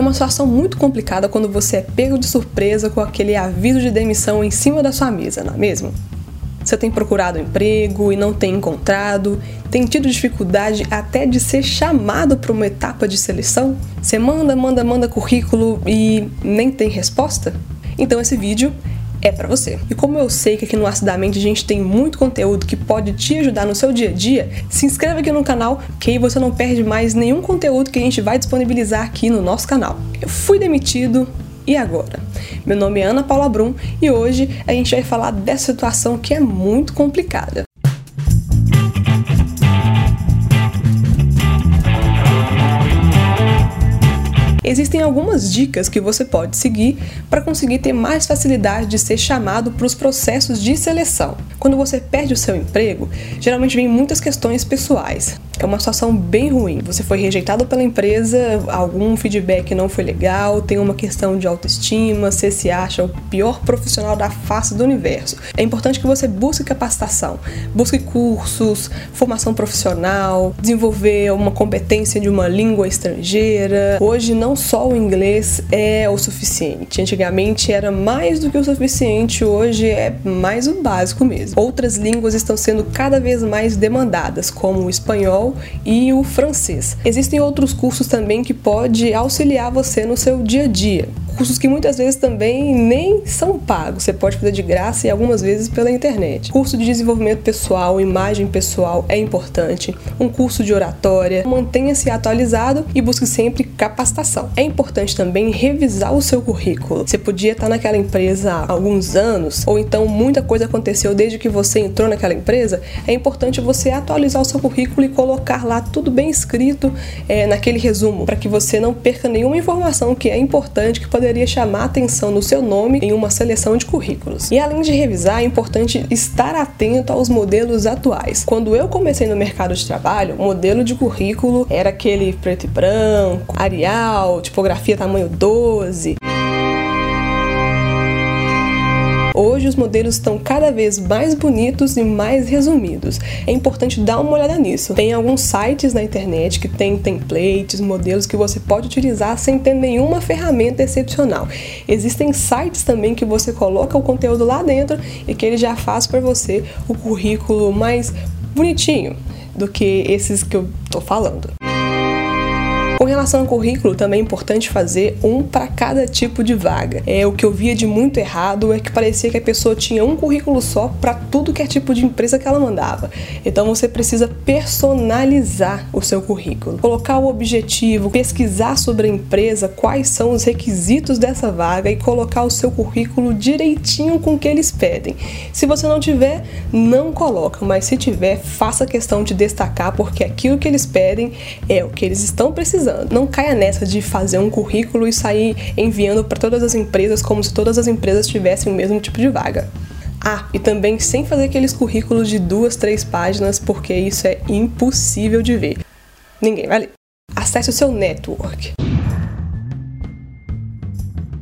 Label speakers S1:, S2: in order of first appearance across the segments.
S1: É uma situação muito complicada quando você é pego de surpresa com aquele aviso de demissão em cima da sua mesa, não é mesmo? Você tem procurado emprego e não tem encontrado? Tem tido dificuldade até de ser chamado para uma etapa de seleção? Você manda, manda, manda currículo e nem tem resposta? Então esse vídeo é para você. E como eu sei que aqui no Acidamente a gente tem muito conteúdo que pode te ajudar no seu dia a dia, se inscreve aqui no canal que aí você não perde mais nenhum conteúdo que a gente vai disponibilizar aqui no nosso canal. Eu fui demitido e agora? Meu nome é Ana Paula Brum e hoje a gente vai falar dessa situação que é muito complicada. Existem algumas dicas que você pode seguir para conseguir ter mais facilidade de ser chamado para os processos de seleção. Quando você perde o seu emprego, geralmente vem muitas questões pessoais é uma situação bem ruim. Você foi rejeitado pela empresa, algum feedback não foi legal, tem uma questão de autoestima, você se acha o pior profissional da face do universo. É importante que você busque capacitação, busque cursos, formação profissional, desenvolver uma competência de uma língua estrangeira. Hoje não só o inglês é o suficiente. Antigamente era mais do que o suficiente, hoje é mais o básico mesmo. Outras línguas estão sendo cada vez mais demandadas, como o espanhol e o francês. Existem outros cursos também que pode auxiliar você no seu dia a dia cursos que muitas vezes também nem são pagos, você pode fazer de graça e algumas vezes pela internet. Curso de desenvolvimento pessoal, imagem pessoal é importante, um curso de oratória, mantenha-se atualizado e busque sempre capacitação. É importante também revisar o seu currículo. Você podia estar naquela empresa há alguns anos, ou então muita coisa aconteceu desde que você entrou naquela empresa, é importante você atualizar o seu currículo e colocar lá tudo bem escrito é, naquele resumo, para que você não perca nenhuma informação que é importante, que poderia poderia chamar atenção no seu nome em uma seleção de currículos. E além de revisar, é importante estar atento aos modelos atuais. Quando eu comecei no mercado de trabalho, o modelo de currículo era aquele preto e branco, Arial, tipografia tamanho 12. Hoje os modelos estão cada vez mais bonitos e mais resumidos. É importante dar uma olhada nisso. Tem alguns sites na internet que tem templates, modelos que você pode utilizar sem ter nenhuma ferramenta excepcional. Existem sites também que você coloca o conteúdo lá dentro e que ele já faz para você o currículo mais bonitinho do que esses que eu tô falando. Relação ao currículo, também é importante fazer um para cada tipo de vaga. É o que eu via de muito errado é que parecia que a pessoa tinha um currículo só para tudo que é tipo de empresa que ela mandava. Então você precisa personalizar o seu currículo, colocar o objetivo, pesquisar sobre a empresa, quais são os requisitos dessa vaga e colocar o seu currículo direitinho com o que eles pedem. Se você não tiver, não coloca, mas se tiver, faça questão de destacar porque aquilo que eles pedem é o que eles estão precisando. Não caia nessa de fazer um currículo e sair enviando para todas as empresas como se todas as empresas tivessem o mesmo tipo de vaga. Ah, e também sem fazer aqueles currículos de duas, três páginas, porque isso é impossível de ver. Ninguém vai ler. Acesse o seu network.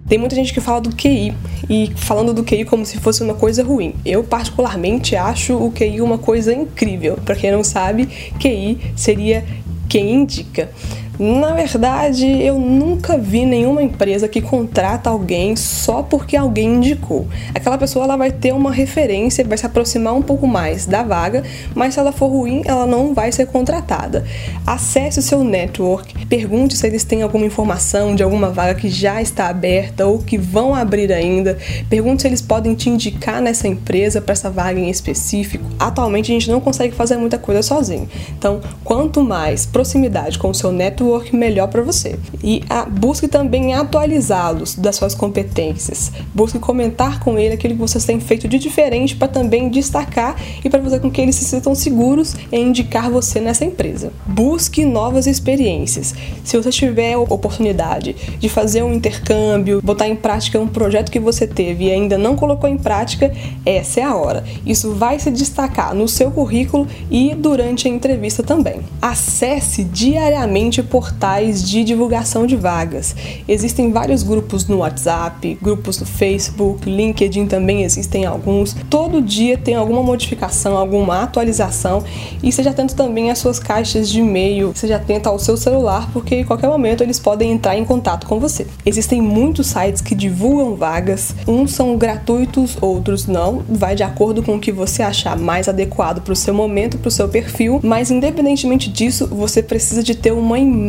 S1: Tem muita gente que fala do QI e falando do QI como se fosse uma coisa ruim. Eu particularmente acho o QI uma coisa incrível. Para quem não sabe, QI seria quem indica. Na verdade, eu nunca vi nenhuma empresa que contrata alguém só porque alguém indicou. Aquela pessoa ela vai ter uma referência, vai se aproximar um pouco mais da vaga, mas se ela for ruim, ela não vai ser contratada. Acesse o seu network, pergunte se eles têm alguma informação de alguma vaga que já está aberta ou que vão abrir ainda. Pergunte se eles podem te indicar nessa empresa para essa vaga em específico. Atualmente a gente não consegue fazer muita coisa sozinho. Então, quanto mais proximidade com o seu network network melhor para você. E a, busque também atualizá-los das suas competências. Busque comentar com ele aquilo que vocês têm feito de diferente para também destacar e para fazer com que eles se sintam seguros em indicar você nessa empresa. Busque novas experiências. Se você tiver a oportunidade de fazer um intercâmbio, botar em prática um projeto que você teve e ainda não colocou em prática, essa é a hora. Isso vai se destacar no seu currículo e durante a entrevista também. Acesse diariamente por portais de divulgação de vagas. Existem vários grupos no WhatsApp, grupos no Facebook, LinkedIn também existem alguns. Todo dia tem alguma modificação, alguma atualização e seja atento também às suas caixas de e-mail, seja atento ao seu celular, porque em qualquer momento eles podem entrar em contato com você. Existem muitos sites que divulgam vagas, uns são gratuitos, outros não, vai de acordo com o que você achar mais adequado para o seu momento, para o seu perfil, mas independentemente disso, você precisa de ter uma imagem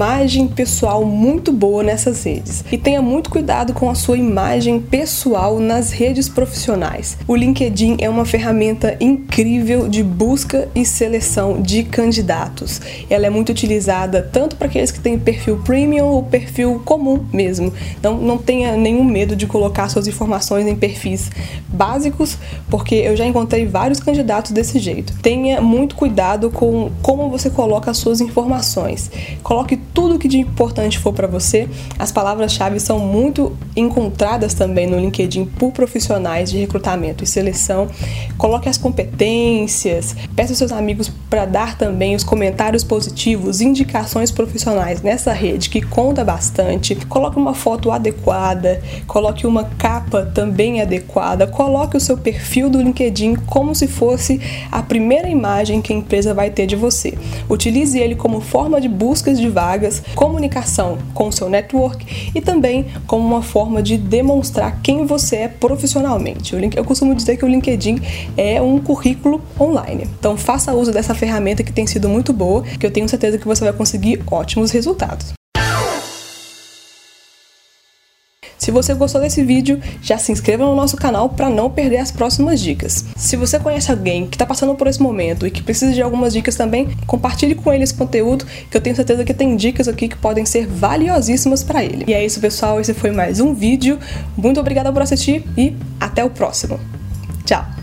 S1: pessoal muito boa nessas redes. E tenha muito cuidado com a sua imagem pessoal nas redes profissionais. O LinkedIn é uma ferramenta incrível de busca e seleção de candidatos. Ela é muito utilizada tanto para aqueles que têm perfil premium ou perfil comum mesmo. Então não tenha nenhum medo de colocar suas informações em perfis básicos, porque eu já encontrei vários candidatos desse jeito. Tenha muito cuidado com como você coloca as suas informações. Coloque tudo que de importante for para você. As palavras-chave são muito encontradas também no LinkedIn por profissionais de recrutamento e seleção. Coloque as competências, peça seus amigos para dar também os comentários positivos, indicações profissionais nessa rede que conta bastante. Coloque uma foto adequada, coloque uma capa também adequada, coloque o seu perfil do LinkedIn como se fosse a primeira imagem que a empresa vai ter de você. Utilize ele como forma de buscas de vagas, comunicação com seu network e também como uma forma de demonstrar quem você é profissionalmente. Eu costumo dizer que o LinkedIn é um currículo online. Então faça uso dessa ferramenta que tem sido muito boa, que eu tenho certeza que você vai conseguir ótimos resultados. Se você gostou desse vídeo, já se inscreva no nosso canal para não perder as próximas dicas. Se você conhece alguém que está passando por esse momento e que precisa de algumas dicas também, compartilhe com ele esse conteúdo, que eu tenho certeza que tem dicas aqui que podem ser valiosíssimas para ele. E é isso, pessoal. Esse foi mais um vídeo. Muito obrigada por assistir e até o próximo. Tchau!